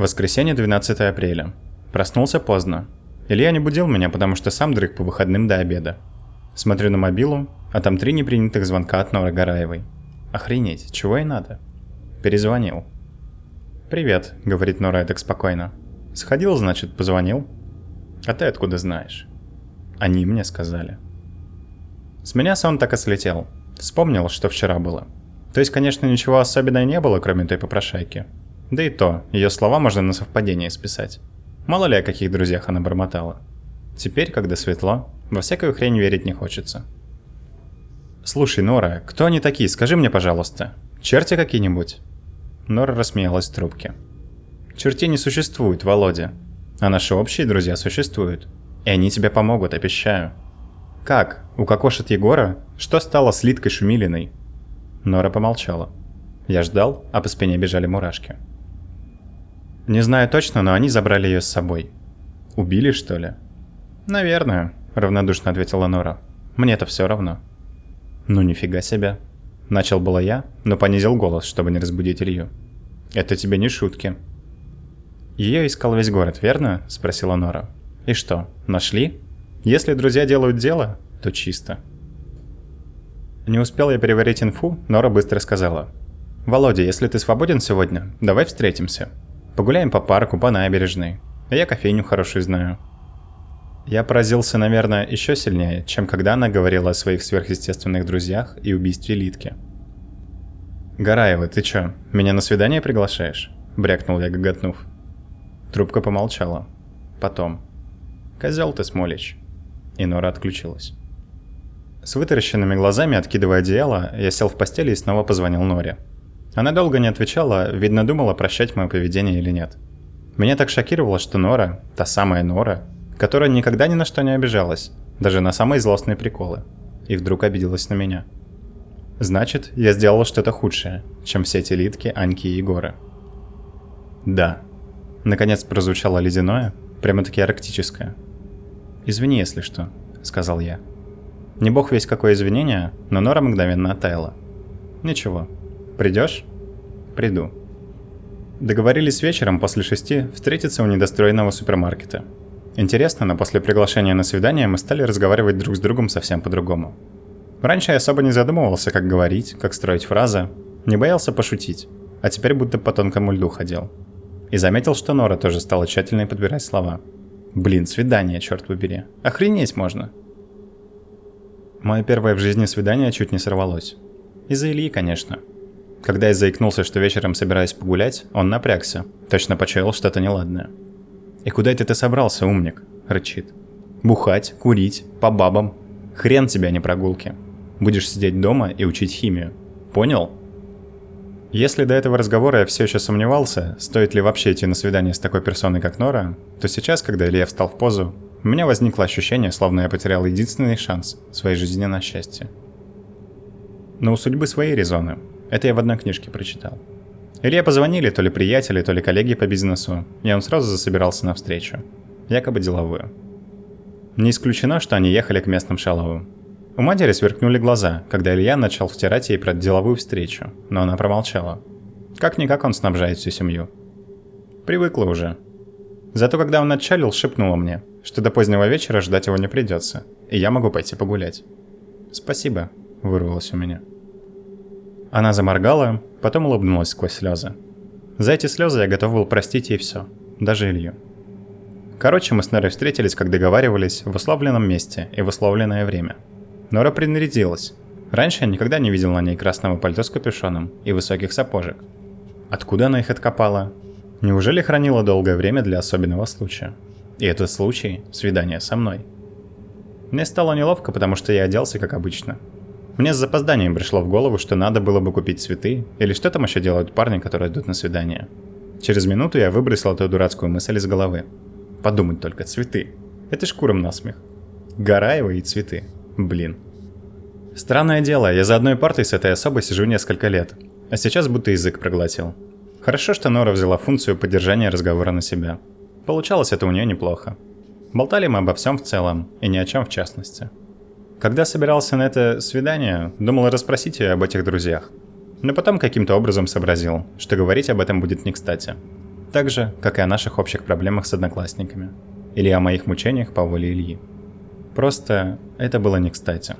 Воскресенье, 12 апреля. Проснулся поздно. Илья не будил меня, потому что сам дрых по выходным до обеда. Смотрю на мобилу, а там три непринятых звонка от Норы Гараевой. Охренеть, чего и надо. Перезвонил. «Привет», — говорит Нора так спокойно. «Сходил, значит, позвонил?» «А ты откуда знаешь?» «Они мне сказали». С меня сон так и слетел. Вспомнил, что вчера было. То есть, конечно, ничего особенного не было, кроме той попрошайки. Да и то, ее слова можно на совпадение списать. Мало ли о каких друзьях она бормотала. Теперь, когда светло, во всякую хрень верить не хочется. «Слушай, Нора, кто они такие, скажи мне, пожалуйста. Черти какие-нибудь?» Нора рассмеялась в трубке. «Чертей не существует, Володя. А наши общие друзья существуют. И они тебе помогут, обещаю». «Как? Укокошит Егора? Что стало с Литкой Шумилиной?» Нора помолчала. Я ждал, а по спине бежали мурашки. Не знаю точно, но они забрали ее с собой. Убили, что ли? Наверное, равнодушно ответила Нора. Мне-то все равно. Ну нифига себе. Начал было я, но понизил голос, чтобы не разбудить Илью. Это тебе не шутки. Ее искал весь город, верно? Спросила Нора. И что, нашли? Если друзья делают дело, то чисто. Не успел я переварить инфу, Нора быстро сказала. «Володя, если ты свободен сегодня, давай встретимся. Погуляем по парку, по набережной. А я кофейню хорошую знаю. Я поразился, наверное, еще сильнее, чем когда она говорила о своих сверхъестественных друзьях и убийстве Литки. «Гараева, ты чё, меня на свидание приглашаешь?» – брякнул я, гоготнув. Трубка помолчала. Потом. «Козёл ты, Смолич». И Нора отключилась. С вытаращенными глазами, откидывая одеяло, я сел в постели и снова позвонил Норе. Она долго не отвечала, видно думала, прощать мое поведение или нет. Меня так шокировало, что Нора, та самая Нора, которая никогда ни на что не обижалась, даже на самые злостные приколы, и вдруг обиделась на меня. Значит, я сделал что-то худшее, чем все эти Литки, Аньки и Егоры. Да. Наконец прозвучало ледяное, прямо-таки арктическое. «Извини, если что», — сказал я. Не бог весь какое извинение, но Нора мгновенно оттаяла. «Ничего, Придешь? Приду. Договорились вечером после шести встретиться у недостроенного супермаркета. Интересно, но после приглашения на свидание мы стали разговаривать друг с другом совсем по-другому. Раньше я особо не задумывался, как говорить, как строить фразы, не боялся пошутить, а теперь будто по тонкому льду ходил. И заметил, что Нора тоже стала тщательно подбирать слова. Блин, свидание, черт побери. Охренеть можно. Мое первое в жизни свидание чуть не сорвалось. Из-за Ильи, конечно. Когда я заикнулся, что вечером собираюсь погулять, он напрягся. Точно почуял что-то неладное. «И куда это ты собрался, умник?» – рычит. «Бухать, курить, по бабам. Хрен тебя, а не прогулки. Будешь сидеть дома и учить химию. Понял?» Если до этого разговора я все еще сомневался, стоит ли вообще идти на свидание с такой персоной, как Нора, то сейчас, когда Илья встал в позу, у меня возникло ощущение, словно я потерял единственный шанс в своей жизни на счастье. Но у судьбы свои резоны – это я в одной книжке прочитал. Илье позвонили то ли приятели, то ли коллеги по бизнесу, и он сразу засобирался на встречу. Якобы деловую. Не исключено, что они ехали к местным шаловым. У матери сверкнули глаза, когда Илья начал втирать ей про деловую встречу, но она промолчала. Как-никак он снабжает всю семью. Привыкла уже. Зато когда он отчалил, шепнула мне, что до позднего вечера ждать его не придется, и я могу пойти погулять. «Спасибо», — вырвалось у меня. Она заморгала, потом улыбнулась сквозь слезы. За эти слезы я готов был простить ей все, даже Илью. Короче, мы с Норой встретились, как договаривались, в условленном месте и в условленное время. Нора принарядилась. Раньше я никогда не видел на ней красного пальто с капюшоном и высоких сапожек. Откуда она их откопала? Неужели хранила долгое время для особенного случая? И этот случай – свидание со мной. Мне стало неловко, потому что я оделся как обычно – мне с запозданием пришло в голову, что надо было бы купить цветы, или что там еще делают парни, которые идут на свидание. Через минуту я выбросил эту дурацкую мысль из головы. Подумать только, цветы. Это ж куром насмех. Гараева и цветы. Блин. Странное дело, я за одной партой с этой особой сижу несколько лет, а сейчас будто язык проглотил. Хорошо, что Нора взяла функцию поддержания разговора на себя. Получалось это у нее неплохо. Болтали мы обо всем в целом, и ни о чем в частности. Когда собирался на это свидание, думал расспросить ее об этих друзьях. Но потом каким-то образом сообразил, что говорить об этом будет не кстати. Так же, как и о наших общих проблемах с одноклассниками. Или о моих мучениях по воле Ильи. Просто это было не кстати.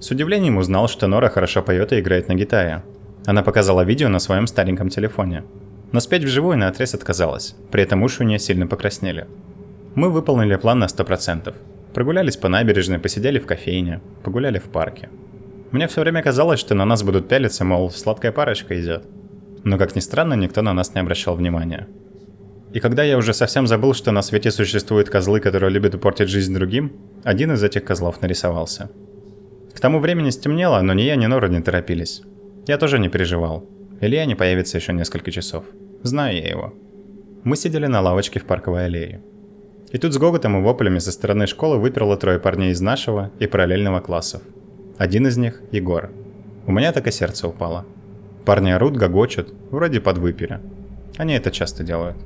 С удивлением узнал, что Нора хорошо поет и играет на гитаре. Она показала видео на своем стареньком телефоне. Но спеть вживую на отрез отказалась, при этом уши у нее сильно покраснели. Мы выполнили план на 100%. Прогулялись по набережной, посидели в кофейне, погуляли в парке. Мне все время казалось, что на нас будут пялиться, мол, сладкая парочка идет. Но, как ни странно, никто на нас не обращал внимания. И когда я уже совсем забыл, что на свете существуют козлы, которые любят портить жизнь другим, один из этих козлов нарисовался. К тому времени стемнело, но ни я, ни Нора не торопились. Я тоже не переживал. Илья не появится еще несколько часов. Знаю я его. Мы сидели на лавочке в парковой аллее. И тут с гоготом и воплями со стороны школы выперло трое парней из нашего и параллельного классов. Один из них – Егор. У меня так и сердце упало. Парни орут, гогочут, вроде подвыпили. Они это часто делают.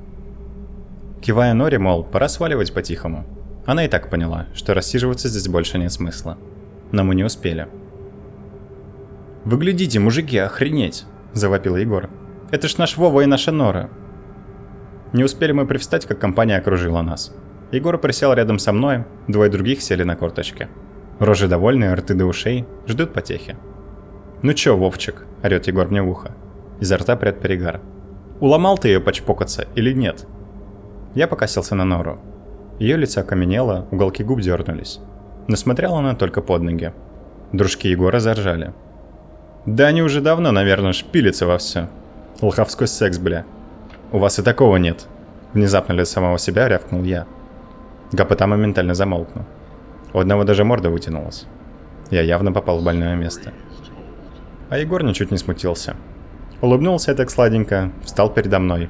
Кивая Норе, мол, пора сваливать по-тихому. Она и так поняла, что рассиживаться здесь больше нет смысла. Но мы не успели. «Вы глядите, мужики, охренеть!» – завопил Егор. «Это ж наш Вова и наша Нора!» Не успели мы привстать, как компания окружила нас. Егор присел рядом со мной, двое других сели на корточки. Рожи довольные, рты до ушей, ждут потехи. «Ну чё, Вовчик?» – орёт Егор мне в ухо. Изо рта прет перегар. «Уломал ты ее почпокаться или нет?» Я покосился на Нору. Ее лицо окаменело, уголки губ дернулись. Но смотрела она только под ноги. Дружки Егора заржали. «Да они уже давно, наверное, шпилятся во все. Лоховской секс, бля. У вас и такого нет». Внезапно для самого себя рявкнул я. Гопота моментально замолкнул. У одного даже морда вытянулась. Я явно попал в больное место. А Егор ничуть не смутился. Улыбнулся так сладенько, встал передо мной.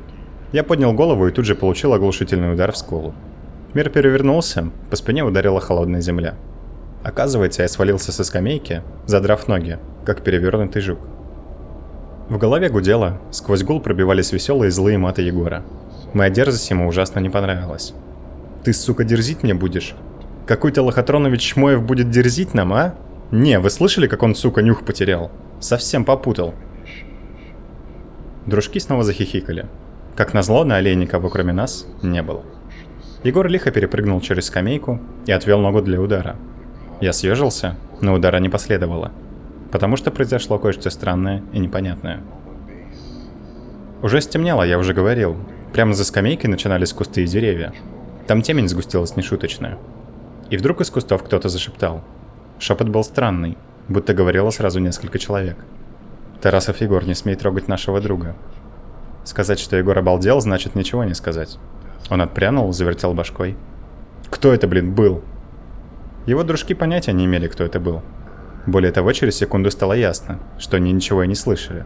Я поднял голову и тут же получил оглушительный удар в скулу. Мир перевернулся, по спине ударила холодная земля. Оказывается, я свалился со скамейки, задрав ноги, как перевернутый жук. В голове гудело, сквозь гул пробивались веселые злые маты Егора. Моя дерзость ему ужасно не понравилась. «Ты, сука, дерзить мне будешь? Какой-то Лохотронович Шмоев будет дерзить нам, а? Не, вы слышали, как он, сука, нюх потерял? Совсем попутал». Дружки снова захихикали. Как назло, на аллее никого кроме нас не было. Егор лихо перепрыгнул через скамейку и отвел ногу для удара. Я съежился, но удара не последовало, потому что произошло кое-что странное и непонятное. Уже стемнело, я уже говорил. Прямо за скамейкой начинались кусты и деревья. Там темень сгустилась нешуточная. И вдруг из кустов кто-то зашептал. Шепот был странный, будто говорило сразу несколько человек. Тарасов Егор не смей трогать нашего друга. Сказать, что Егор обалдел, значит ничего не сказать. Он отпрянул, завертел башкой. Кто это, блин, был? Его дружки понятия не имели, кто это был. Более того, через секунду стало ясно, что они ничего и не слышали.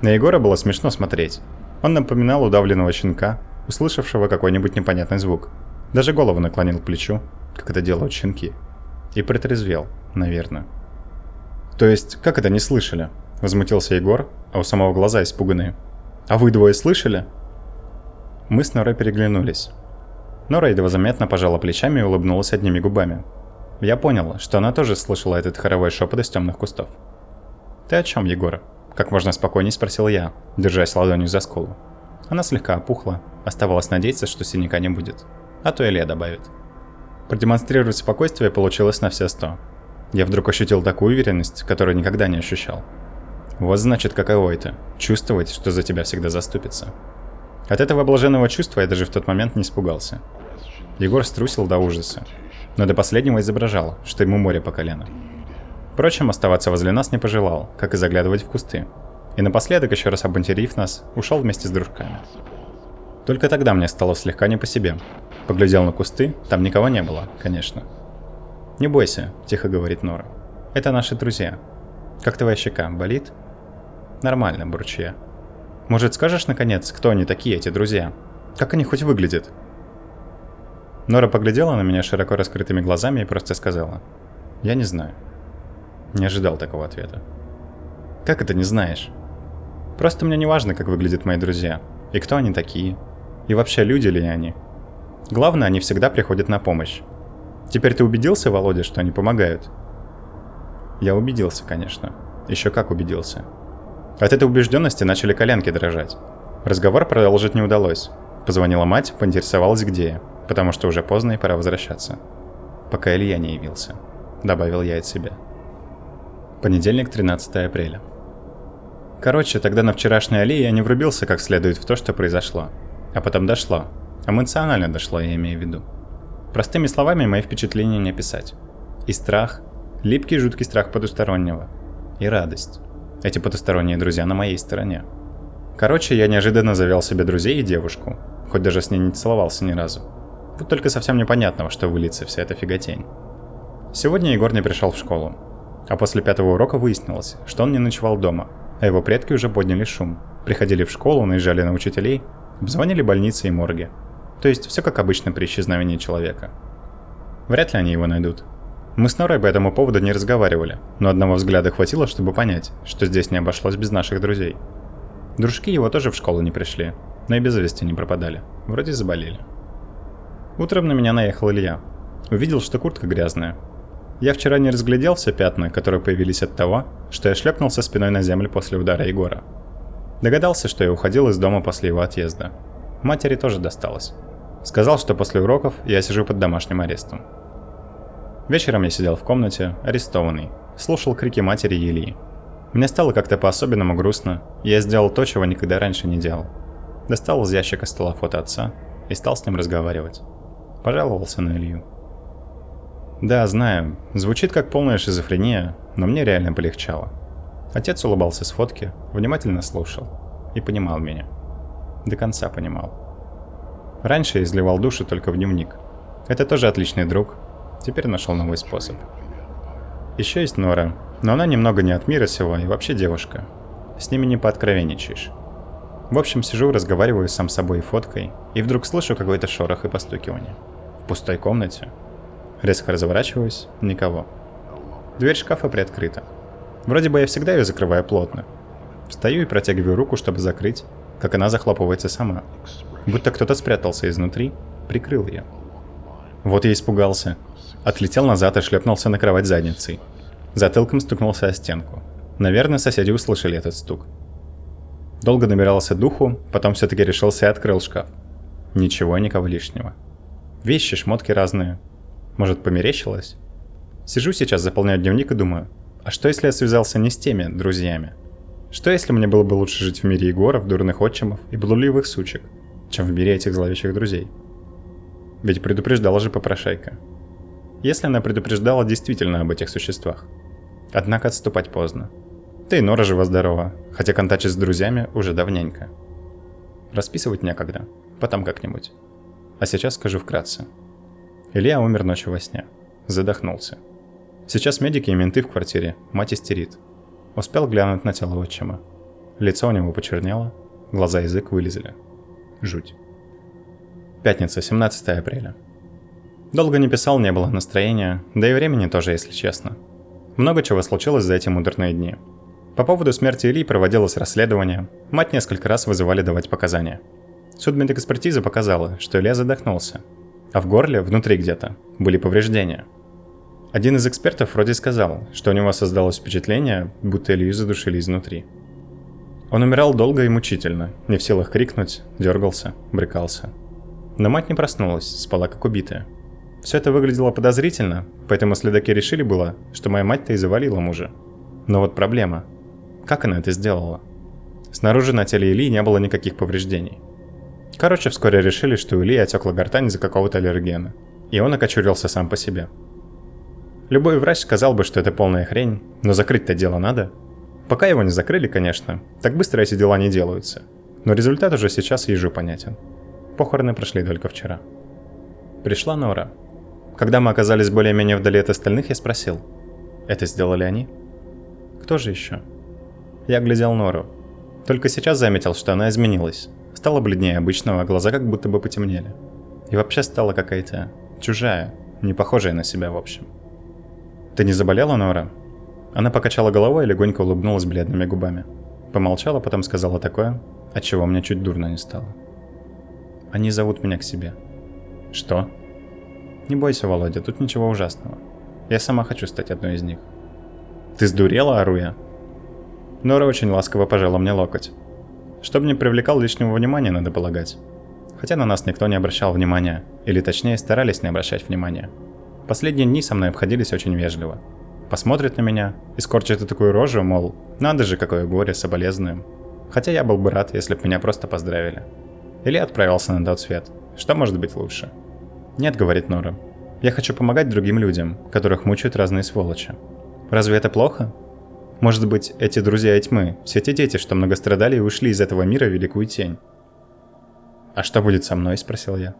На Егора было смешно смотреть. Он напоминал удавленного щенка, услышавшего какой-нибудь непонятный звук. Даже голову наклонил к плечу, как это делают щенки. И протрезвел, наверное. «То есть, как это не слышали?» Возмутился Егор, а у самого глаза испуганные. «А вы двое слышали?» Мы с Норой переглянулись. Нора едва заметно пожала плечами и улыбнулась одними губами. Я понял, что она тоже слышала этот хоровой шепот из темных кустов. «Ты о чем, Егор?» Как можно спокойнее спросил я, держась ладонью за скулу. Она слегка опухла, оставалось надеяться, что синяка не будет. А то Илья добавит. Продемонстрировать спокойствие получилось на все сто. Я вдруг ощутил такую уверенность, которую никогда не ощущал. Вот значит каково это – чувствовать, что за тебя всегда заступится. От этого блаженного чувства я даже в тот момент не испугался. Егор струсил до ужаса, но до последнего изображал, что ему море по колено. Впрочем, оставаться возле нас не пожелал, как и заглядывать в кусты. И напоследок, еще раз обматерив нас, ушел вместе с дружками. Только тогда мне стало слегка не по себе. Поглядел на кусты, там никого не было, конечно. «Не бойся», – тихо говорит Нора. «Это наши друзья. Как твоя щека, болит?» «Нормально», – бурчу я. Может, скажешь, наконец, кто они такие, эти друзья? Как они хоть выглядят?» Нора поглядела на меня широко раскрытыми глазами и просто сказала. «Я не знаю». Не ожидал такого ответа. «Как это не знаешь?» «Просто мне не важно, как выглядят мои друзья. И кто они такие. И вообще, люди ли они. Главное, они всегда приходят на помощь. Теперь ты убедился, Володя, что они помогают?» Я убедился, конечно. Еще как убедился. От этой убежденности начали коленки дрожать. Разговор продолжить не удалось. Позвонила мать, поинтересовалась, где я, потому что уже поздно и пора возвращаться. Пока Илья не явился. Добавил я от себя. Понедельник, 13 апреля. Короче, тогда на вчерашней аллее я не врубился как следует в то, что произошло. А потом дошло. Эмоционально дошло, я имею в виду. Простыми словами мои впечатления не описать. И страх, липкий жуткий страх потустороннего. И радость. Эти потусторонние друзья на моей стороне. Короче, я неожиданно завел себе друзей и девушку, хоть даже с ней не целовался ни разу. Вот только совсем непонятного, что выльется вся эта фиготень. Сегодня Егор не пришел в школу, а после пятого урока выяснилось, что он не ночевал дома, а его предки уже подняли шум. Приходили в школу, наезжали на учителей, обзвонили больницы и морги. То есть все как обычно при исчезновении человека. Вряд ли они его найдут. Мы с Норой по этому поводу не разговаривали, но одного взгляда хватило, чтобы понять, что здесь не обошлось без наших друзей. Дружки его тоже в школу не пришли, но и без вести не пропадали. Вроде заболели. Утром на меня наехал Илья. Увидел, что куртка грязная, я вчера не разглядел все пятна, которые появились от того, что я шлепнулся спиной на землю после удара Егора. Догадался, что я уходил из дома после его отъезда. Матери тоже досталось. Сказал, что после уроков я сижу под домашним арестом. Вечером я сидел в комнате, арестованный, слушал крики матери и. Мне стало как-то по-особенному грустно, и я сделал то, чего никогда раньше не делал. Достал из ящика стола фото отца и стал с ним разговаривать. Пожаловался на Илью. Да, знаю, звучит как полная шизофрения, но мне реально полегчало. Отец улыбался с фотки, внимательно слушал и понимал меня. До конца понимал. Раньше я изливал душу только в дневник. Это тоже отличный друг, теперь нашел новый способ. Еще есть Нора, но она немного не от мира сего и вообще девушка. С ними не пооткровенничаешь. В общем, сижу, разговариваю сам с собой и фоткой, и вдруг слышу какой-то шорох и постукивание. В пустой комнате Резко разворачиваюсь, никого. Дверь шкафа приоткрыта. Вроде бы я всегда ее закрываю плотно. Встаю и протягиваю руку, чтобы закрыть, как она захлопывается сама. Будто кто-то спрятался изнутри, прикрыл ее. Вот я испугался. Отлетел назад и шлепнулся на кровать задницей. Затылком стукнулся о стенку. Наверное, соседи услышали этот стук. Долго набирался духу, потом все-таки решился и открыл шкаф. Ничего, никого лишнего. Вещи, шмотки разные, может, померещилось? Сижу сейчас, заполняю дневник и думаю, а что если я связался не с теми друзьями? Что если мне было бы лучше жить в мире Егоров, дурных отчимов и блудливых сучек, чем в мире этих зловещих друзей? Ведь предупреждала же попрошайка. Если она предупреждала действительно об этих существах. Однако отступать поздно. Да и Нора жива-здорова, хотя контачить с друзьями уже давненько. Расписывать некогда, потом как-нибудь. А сейчас скажу вкратце – Илья умер ночью во сне. Задохнулся. Сейчас медики и менты в квартире, мать истерит. Успел глянуть на тело отчима. Лицо у него почернело, глаза и язык вылезли. Жуть. Пятница, 17 апреля. Долго не писал, не было настроения, да и времени тоже, если честно. Много чего случилось за эти мудрные дни. По поводу смерти Ильи проводилось расследование, мать несколько раз вызывали давать показания. Судмедэкспертиза показала, что Илья задохнулся, а в горле, внутри где-то, были повреждения. Один из экспертов вроде сказал, что у него создалось впечатление, будто Илью задушили изнутри. Он умирал долго и мучительно, не в силах крикнуть, дергался, брыкался. Но мать не проснулась, спала как убитая. Все это выглядело подозрительно, поэтому следаки решили было, что моя мать-то и завалила мужа. Но вот проблема. Как она это сделала? Снаружи на теле Ильи не было никаких повреждений – Короче, вскоре решили, что у Ильи отекла гортань из-за какого-то аллергена. И он окочурился сам по себе. Любой врач сказал бы, что это полная хрень, но закрыть-то дело надо. Пока его не закрыли, конечно, так быстро эти дела не делаются. Но результат уже сейчас ежу понятен. Похороны прошли только вчера. Пришла Нора. Когда мы оказались более-менее вдали от остальных, я спросил. Это сделали они? Кто же еще? Я глядел Нору. Только сейчас заметил, что она изменилась. Стала бледнее обычного, а глаза как будто бы потемнели. И вообще стала какая-то чужая, не похожая на себя в общем. «Ты не заболела, Нора?» Она покачала головой и легонько улыбнулась бледными губами. Помолчала, потом сказала такое, от чего мне чуть дурно не стало. «Они зовут меня к себе». «Что?» «Не бойся, Володя, тут ничего ужасного. Я сама хочу стать одной из них». «Ты сдурела, Аруя?» Нора очень ласково пожала мне локоть. Чтобы не привлекал лишнего внимания, надо полагать. Хотя на нас никто не обращал внимания, или точнее старались не обращать внимания. Последние дни со мной обходились очень вежливо. Посмотрят на меня и скорчат такую рожу, мол, надо же, какое горе, соболезнуем. Хотя я был бы рад, если бы меня просто поздравили. Или отправился на тот свет. Что может быть лучше? Нет, говорит Нора. Я хочу помогать другим людям, которых мучают разные сволочи. Разве это плохо? Может быть, эти друзья тьмы, все те дети, что много страдали и ушли из этого мира в великую тень. «А что будет со мной?» – спросил я.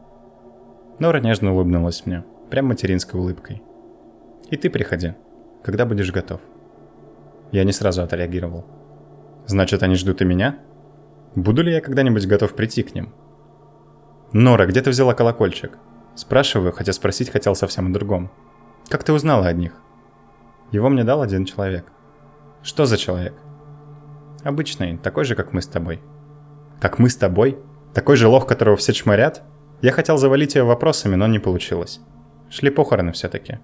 Нора нежно улыбнулась мне, прям материнской улыбкой. «И ты приходи, когда будешь готов». Я не сразу отреагировал. «Значит, они ждут и меня? Буду ли я когда-нибудь готов прийти к ним?» «Нора, где ты взяла колокольчик?» Спрашиваю, хотя спросить хотел совсем о другом. «Как ты узнала о них?» Его мне дал один человек. «Что за человек?» «Обычный, такой же, как мы с тобой». «Как мы с тобой?» Такой же лох, которого все чморят? Я хотел завалить ее вопросами, но не получилось. Шли похороны все-таки.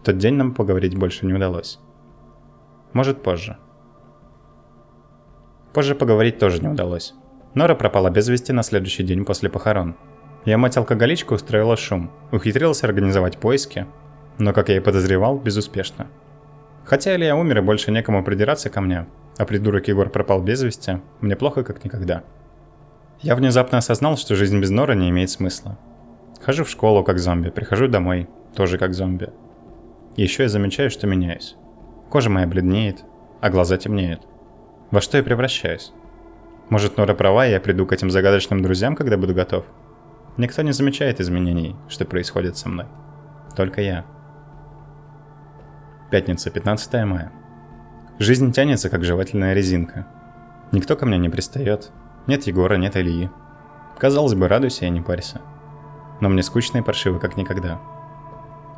В тот день нам поговорить больше не удалось. Может, позже. Позже поговорить тоже не удалось. Нора пропала без вести на следующий день после похорон. Я мать-алкоголичка устроила шум, ухитрилась организовать поиски, но, как я и подозревал, безуспешно. Хотя Илья умер и больше некому придираться ко мне, а придурок Егор пропал без вести, мне плохо как никогда. Я внезапно осознал, что жизнь без Нора не имеет смысла. Хожу в школу как зомби, прихожу домой тоже как зомби. Еще я замечаю, что меняюсь. Кожа моя бледнеет, а глаза темнеют. Во что я превращаюсь? Может, Нора права, и я приду к этим загадочным друзьям, когда буду готов? Никто не замечает изменений, что происходит со мной. Только я. Пятница, 15 мая. Жизнь тянется, как жевательная резинка. Никто ко мне не пристает, нет Егора, нет Ильи. Казалось бы, радуйся и не парься. Но мне скучно и паршиво, как никогда.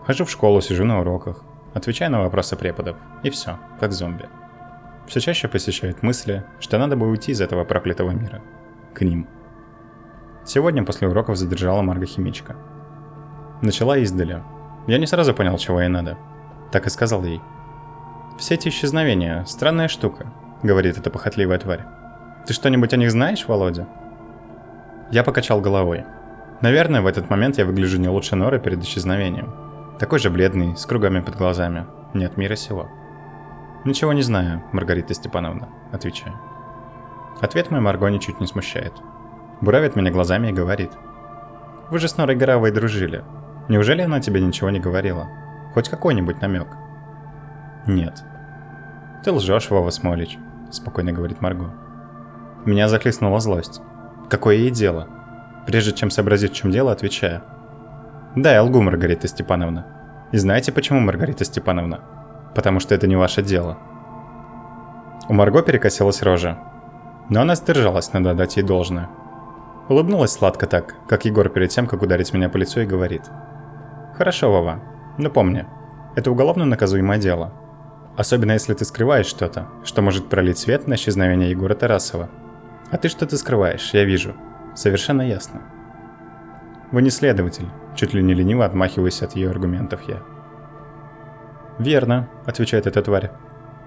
Хожу в школу, сижу на уроках, отвечаю на вопросы преподов, и все, как зомби. Все чаще посещают мысли, что надо бы уйти из этого проклятого мира. К ним. Сегодня после уроков задержала Марга химичка. Начала издали. Я не сразу понял, чего ей надо. Так и сказал ей. «Все эти исчезновения – странная штука», – говорит эта похотливая тварь. Ты что-нибудь о них знаешь, Володя? Я покачал головой. Наверное, в этот момент я выгляжу не лучше Норы перед исчезновением. Такой же бледный, с кругами под глазами. Нет мира сего. «Ничего не знаю, Маргарита Степановна», — отвечаю. Ответ мой Марго ничуть не смущает. Буравит меня глазами и говорит. «Вы же с Норой Горовой дружили. Неужели она тебе ничего не говорила? Хоть какой-нибудь намек?» «Нет». «Ты лжешь, Вова Смолич», — спокойно говорит Марго. Меня захлестнула злость. Какое ей дело? Прежде чем сообразить, в чем дело, отвечаю. Да, я лгу, Маргарита Степановна. И знаете почему, Маргарита Степановна? Потому что это не ваше дело. У Марго перекосилась рожа. Но она сдержалась, надо дать ей должное. Улыбнулась сладко так, как Егор перед тем, как ударить меня по лицу и говорит. «Хорошо, Вова, но помни, это уголовно наказуемое дело. Особенно если ты скрываешь что-то, что может пролить свет на исчезновение Егора Тарасова – а ты что-то скрываешь, я вижу. Совершенно ясно. Вы не следователь, чуть ли не лениво отмахиваясь от ее аргументов я. Верно, отвечает эта тварь.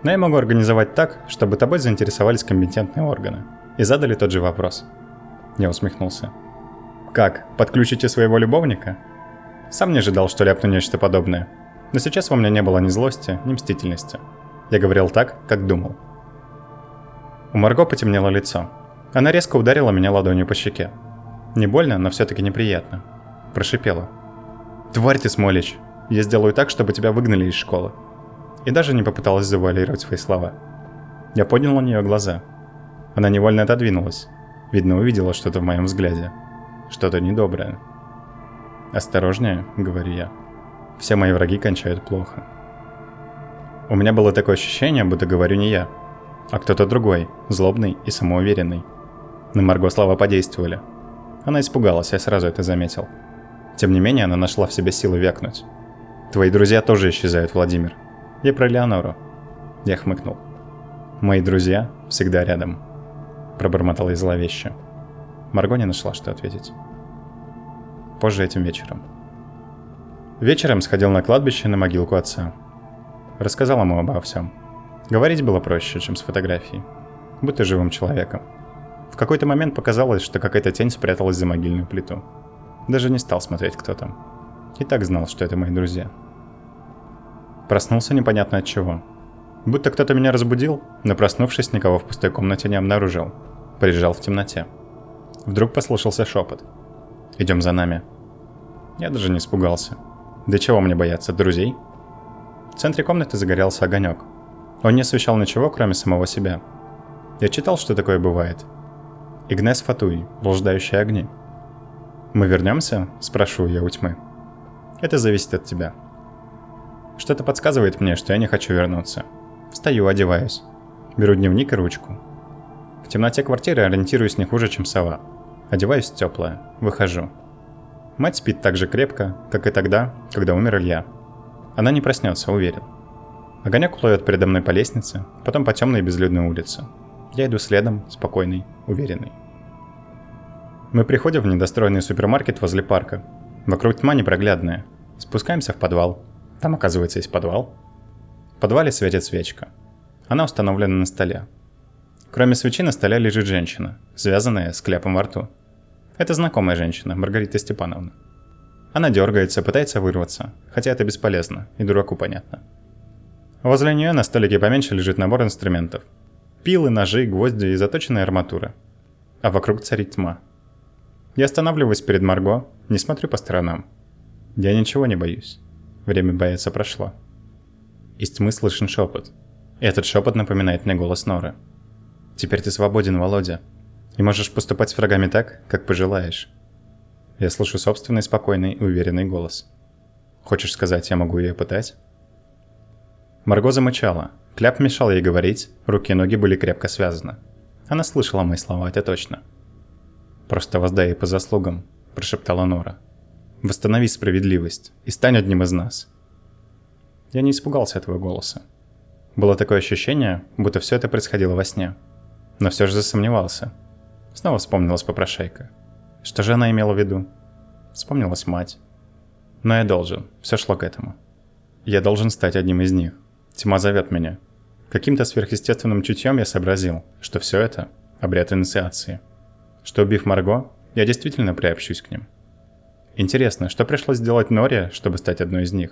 Но я могу организовать так, чтобы тобой заинтересовались компетентные органы. И задали тот же вопрос. Я усмехнулся. Как, подключите своего любовника? Сам не ожидал, что ляпну нечто подобное. Но сейчас во мне не было ни злости, ни мстительности. Я говорил так, как думал. У Марго потемнело лицо. Она резко ударила меня ладонью по щеке. Не больно, но все-таки неприятно. Прошипела. «Тварь ты, Смолич! Я сделаю так, чтобы тебя выгнали из школы!» И даже не попыталась завуалировать свои слова. Я поднял на нее глаза. Она невольно отодвинулась. Видно, увидела что-то в моем взгляде. Что-то недоброе. «Осторожнее», — говорю я. «Все мои враги кончают плохо». У меня было такое ощущение, будто говорю не я, а кто-то другой, злобный и самоуверенный. На Марго слова подействовали. Она испугалась, я сразу это заметил. Тем не менее, она нашла в себе силы вякнуть. «Твои друзья тоже исчезают, Владимир. Я про Леонору». Я хмыкнул. «Мои друзья всегда рядом», – пробормотала я зловеще. Марго не нашла, что ответить. Позже этим вечером. Вечером сходил на кладбище на могилку отца. Рассказал ему обо всем. Говорить было проще, чем с фотографией. Будь ты живым человеком. В какой-то момент показалось, что какая-то тень спряталась за могильную плиту. Даже не стал смотреть, кто там. И так знал, что это мои друзья. Проснулся непонятно от чего. Будто кто-то меня разбудил, но проснувшись, никого в пустой комнате не обнаружил. Прижал в темноте. Вдруг послышался шепот. «Идем за нами». Я даже не испугался. Да чего мне бояться, друзей? В центре комнаты загорелся огонек. Он не освещал ничего, кроме самого себя. Я читал, что такое бывает. Игнес Фатуй, блуждающие огни. «Мы вернемся?» – спрашиваю я у тьмы. «Это зависит от тебя». Что-то подсказывает мне, что я не хочу вернуться. Встаю, одеваюсь. Беру дневник и ручку. В темноте квартиры ориентируюсь не хуже, чем сова. Одеваюсь теплое, выхожу. Мать спит так же крепко, как и тогда, когда умер Илья. Она не проснется, уверен. Огонек плывет передо мной по лестнице, потом по темной безлюдной улице. Я иду следом, спокойный, уверенный. Мы приходим в недостроенный супермаркет возле парка. Вокруг тьма непроглядная. Спускаемся в подвал. Там, оказывается, есть подвал. В подвале светит свечка. Она установлена на столе. Кроме свечи на столе лежит женщина, связанная с кляпом во рту. Это знакомая женщина, Маргарита Степановна. Она дергается, пытается вырваться, хотя это бесполезно, и дураку понятно. Возле нее на столике поменьше лежит набор инструментов. Пилы, ножи, гвозди и заточенная арматура. А вокруг царит тьма. Я останавливаюсь перед Марго, не смотрю по сторонам. Я ничего не боюсь. Время бояться прошло. Из тьмы слышен шепот. Этот шепот напоминает мне голос Норы. Теперь ты свободен, Володя. И можешь поступать с врагами так, как пожелаешь. Я слышу собственный спокойный и уверенный голос. Хочешь сказать, я могу ее пытать? Марго замычала. Кляп мешал ей говорить, руки и ноги были крепко связаны. Она слышала мои слова, это точно. «Просто воздай ей по заслугам», – прошептала Нора. «Восстанови справедливость и стань одним из нас». Я не испугался этого голоса. Было такое ощущение, будто все это происходило во сне – но все же засомневался. Снова вспомнилась попрошайка. Что же она имела в виду? Вспомнилась мать. Но я должен, все шло к этому. Я должен стать одним из них. Тьма зовет меня. Каким-то сверхъестественным чутьем я сообразил, что все это – обряд инициации. Что убив Марго, я действительно приобщусь к ним. Интересно, что пришлось сделать Норе, чтобы стать одной из них?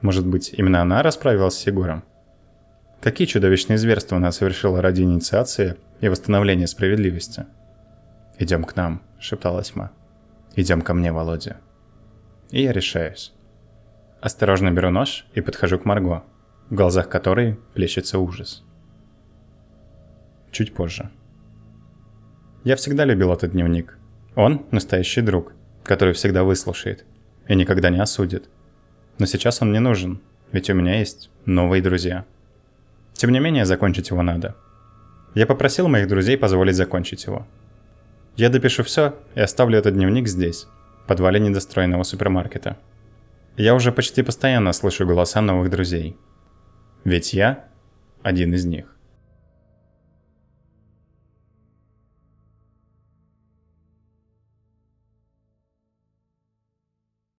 Может быть, именно она расправилась с Сигуром? Какие чудовищные зверства она совершила ради инициации и восстановления справедливости? «Идем к нам», — шептала тьма. «Идем ко мне, Володя». И я решаюсь. Осторожно беру нож и подхожу к Марго, в глазах которой плещется ужас. Чуть позже. Я всегда любил этот дневник. Он – настоящий друг, который всегда выслушает и никогда не осудит. Но сейчас он не нужен, ведь у меня есть новые друзья – тем не менее, закончить его надо. Я попросил моих друзей позволить закончить его. Я допишу все и оставлю этот дневник здесь, в подвале недостроенного супермаркета. Я уже почти постоянно слышу голоса новых друзей. Ведь я один из них.